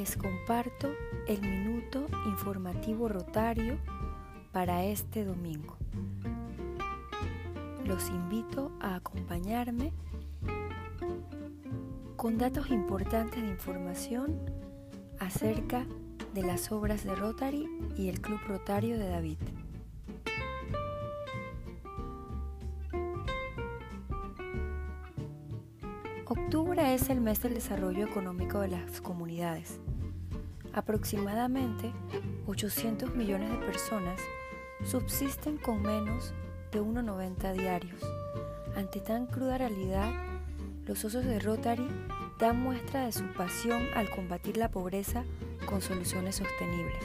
les comparto el minuto informativo rotario para este domingo. Los invito a acompañarme con datos importantes de información acerca de las obras de Rotary y el Club Rotario de David. Octubre es el mes del desarrollo económico de las comunidades. Aproximadamente 800 millones de personas subsisten con menos de 1,90 diarios. Ante tan cruda realidad, los socios de Rotary dan muestra de su pasión al combatir la pobreza con soluciones sostenibles.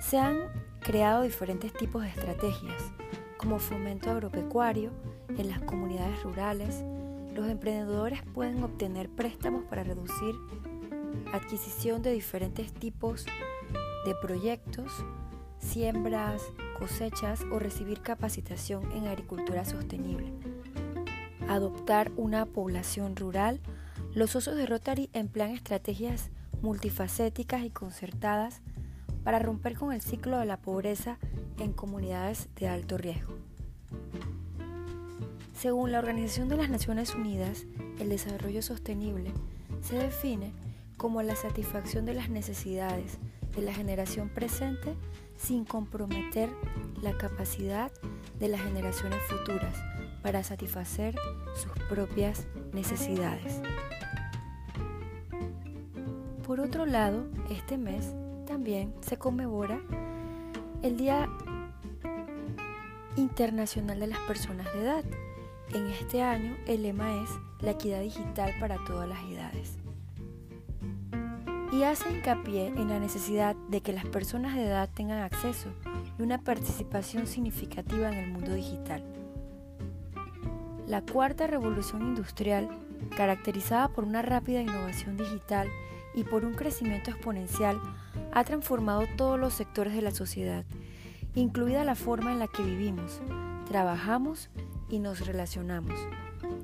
Se han creado diferentes tipos de estrategias, como fomento agropecuario en las comunidades rurales, los emprendedores pueden obtener préstamos para reducir adquisición de diferentes tipos de proyectos, siembras, cosechas o recibir capacitación en agricultura sostenible. Adoptar una población rural. Los socios de Rotary emplean estrategias multifacéticas y concertadas para romper con el ciclo de la pobreza en comunidades de alto riesgo. Según la Organización de las Naciones Unidas, el desarrollo sostenible se define como la satisfacción de las necesidades de la generación presente sin comprometer la capacidad de las generaciones futuras para satisfacer sus propias necesidades. Por otro lado, este mes también se conmemora el Día Internacional de las Personas de Edad, en este año el lema es la equidad digital para todas las edades. Y hace hincapié en la necesidad de que las personas de edad tengan acceso y una participación significativa en el mundo digital. La cuarta revolución industrial, caracterizada por una rápida innovación digital y por un crecimiento exponencial, ha transformado todos los sectores de la sociedad, incluida la forma en la que vivimos, trabajamos y nos relacionamos.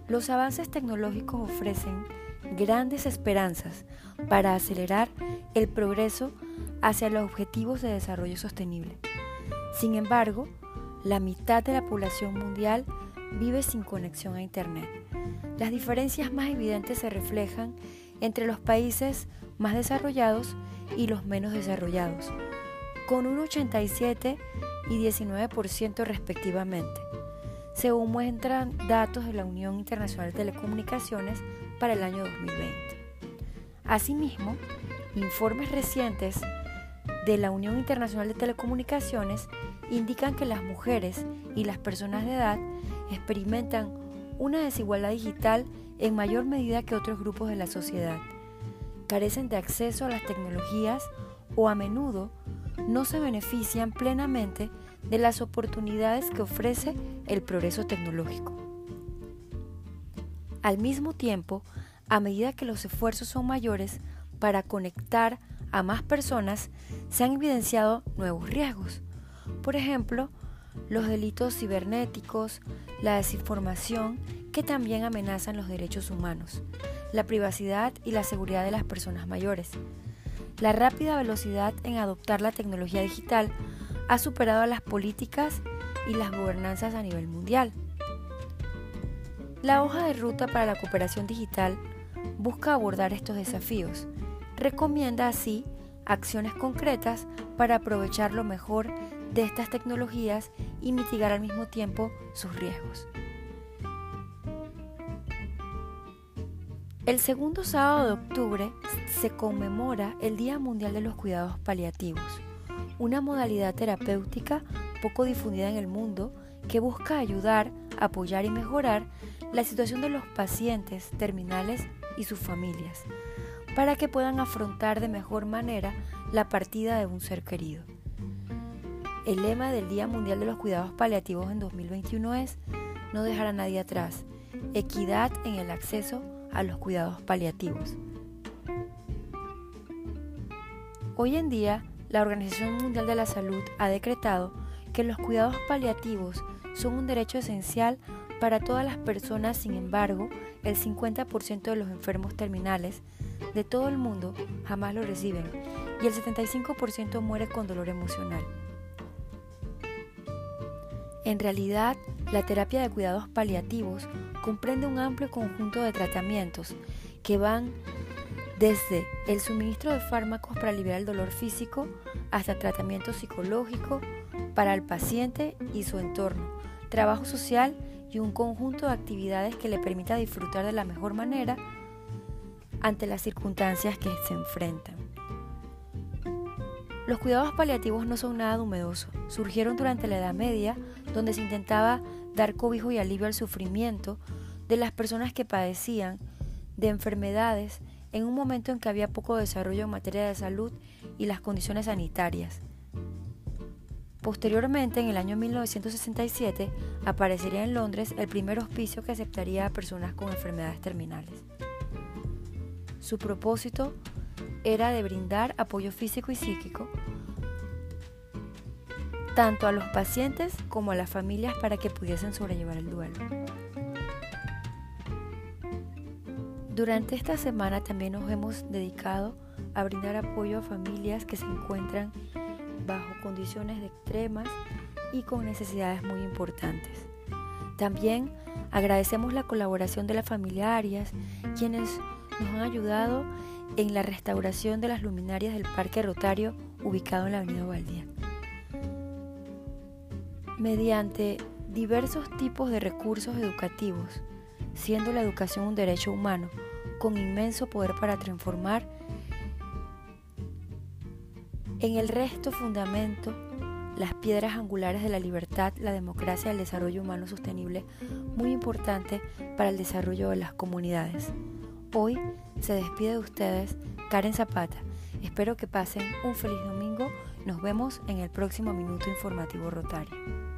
Los avances tecnológicos ofrecen grandes esperanzas para acelerar el progreso hacia los objetivos de desarrollo sostenible. Sin embargo, la mitad de la población mundial vive sin conexión a Internet. Las diferencias más evidentes se reflejan entre los países más desarrollados y los menos desarrollados, con un 87 y 19% respectivamente según muestran datos de la Unión Internacional de Telecomunicaciones para el año 2020. Asimismo, informes recientes de la Unión Internacional de Telecomunicaciones indican que las mujeres y las personas de edad experimentan una desigualdad digital en mayor medida que otros grupos de la sociedad. Carecen de acceso a las tecnologías o a menudo no se benefician plenamente de las oportunidades que ofrece el progreso tecnológico. Al mismo tiempo, a medida que los esfuerzos son mayores para conectar a más personas, se han evidenciado nuevos riesgos. Por ejemplo, los delitos cibernéticos, la desinformación que también amenazan los derechos humanos, la privacidad y la seguridad de las personas mayores. La rápida velocidad en adoptar la tecnología digital ha superado a las políticas y las gobernanzas a nivel mundial. La hoja de ruta para la cooperación digital busca abordar estos desafíos. Recomienda así acciones concretas para aprovechar lo mejor de estas tecnologías y mitigar al mismo tiempo sus riesgos. El segundo sábado de octubre se conmemora el Día Mundial de los Cuidados Paliativos una modalidad terapéutica poco difundida en el mundo que busca ayudar, apoyar y mejorar la situación de los pacientes terminales y sus familias, para que puedan afrontar de mejor manera la partida de un ser querido. El lema del Día Mundial de los Cuidados Paliativos en 2021 es No dejar a nadie atrás, equidad en el acceso a los cuidados paliativos. Hoy en día, la Organización Mundial de la Salud ha decretado que los cuidados paliativos son un derecho esencial para todas las personas, sin embargo, el 50% de los enfermos terminales de todo el mundo jamás lo reciben y el 75% muere con dolor emocional. En realidad, la terapia de cuidados paliativos comprende un amplio conjunto de tratamientos que van desde el suministro de fármacos para aliviar el dolor físico hasta tratamiento psicológico para el paciente y su entorno, trabajo social y un conjunto de actividades que le permita disfrutar de la mejor manera ante las circunstancias que se enfrentan. Los cuidados paliativos no son nada numeroso. Surgieron durante la Edad Media, donde se intentaba dar cobijo y alivio al sufrimiento de las personas que padecían de enfermedades en un momento en que había poco desarrollo en materia de salud y las condiciones sanitarias. Posteriormente, en el año 1967, aparecería en Londres el primer hospicio que aceptaría a personas con enfermedades terminales. Su propósito era de brindar apoyo físico y psíquico tanto a los pacientes como a las familias para que pudiesen sobrellevar el duelo. Durante esta semana también nos hemos dedicado a brindar apoyo a familias que se encuentran bajo condiciones extremas y con necesidades muy importantes. También agradecemos la colaboración de las familiares, quienes nos han ayudado en la restauración de las luminarias del Parque Rotario ubicado en la Avenida Valdía. Mediante diversos tipos de recursos educativos, siendo la educación un derecho humano con inmenso poder para transformar en el resto fundamento las piedras angulares de la libertad, la democracia y el desarrollo humano sostenible, muy importante para el desarrollo de las comunidades. Hoy se despide de ustedes Karen Zapata. Espero que pasen un feliz domingo. Nos vemos en el próximo Minuto Informativo Rotario.